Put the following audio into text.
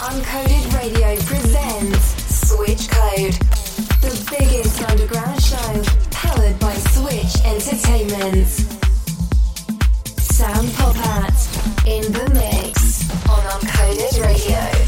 Uncoded Radio presents Switch Code, the biggest underground show powered by Switch Entertainment. Sam Popat in the mix on Uncoded Radio.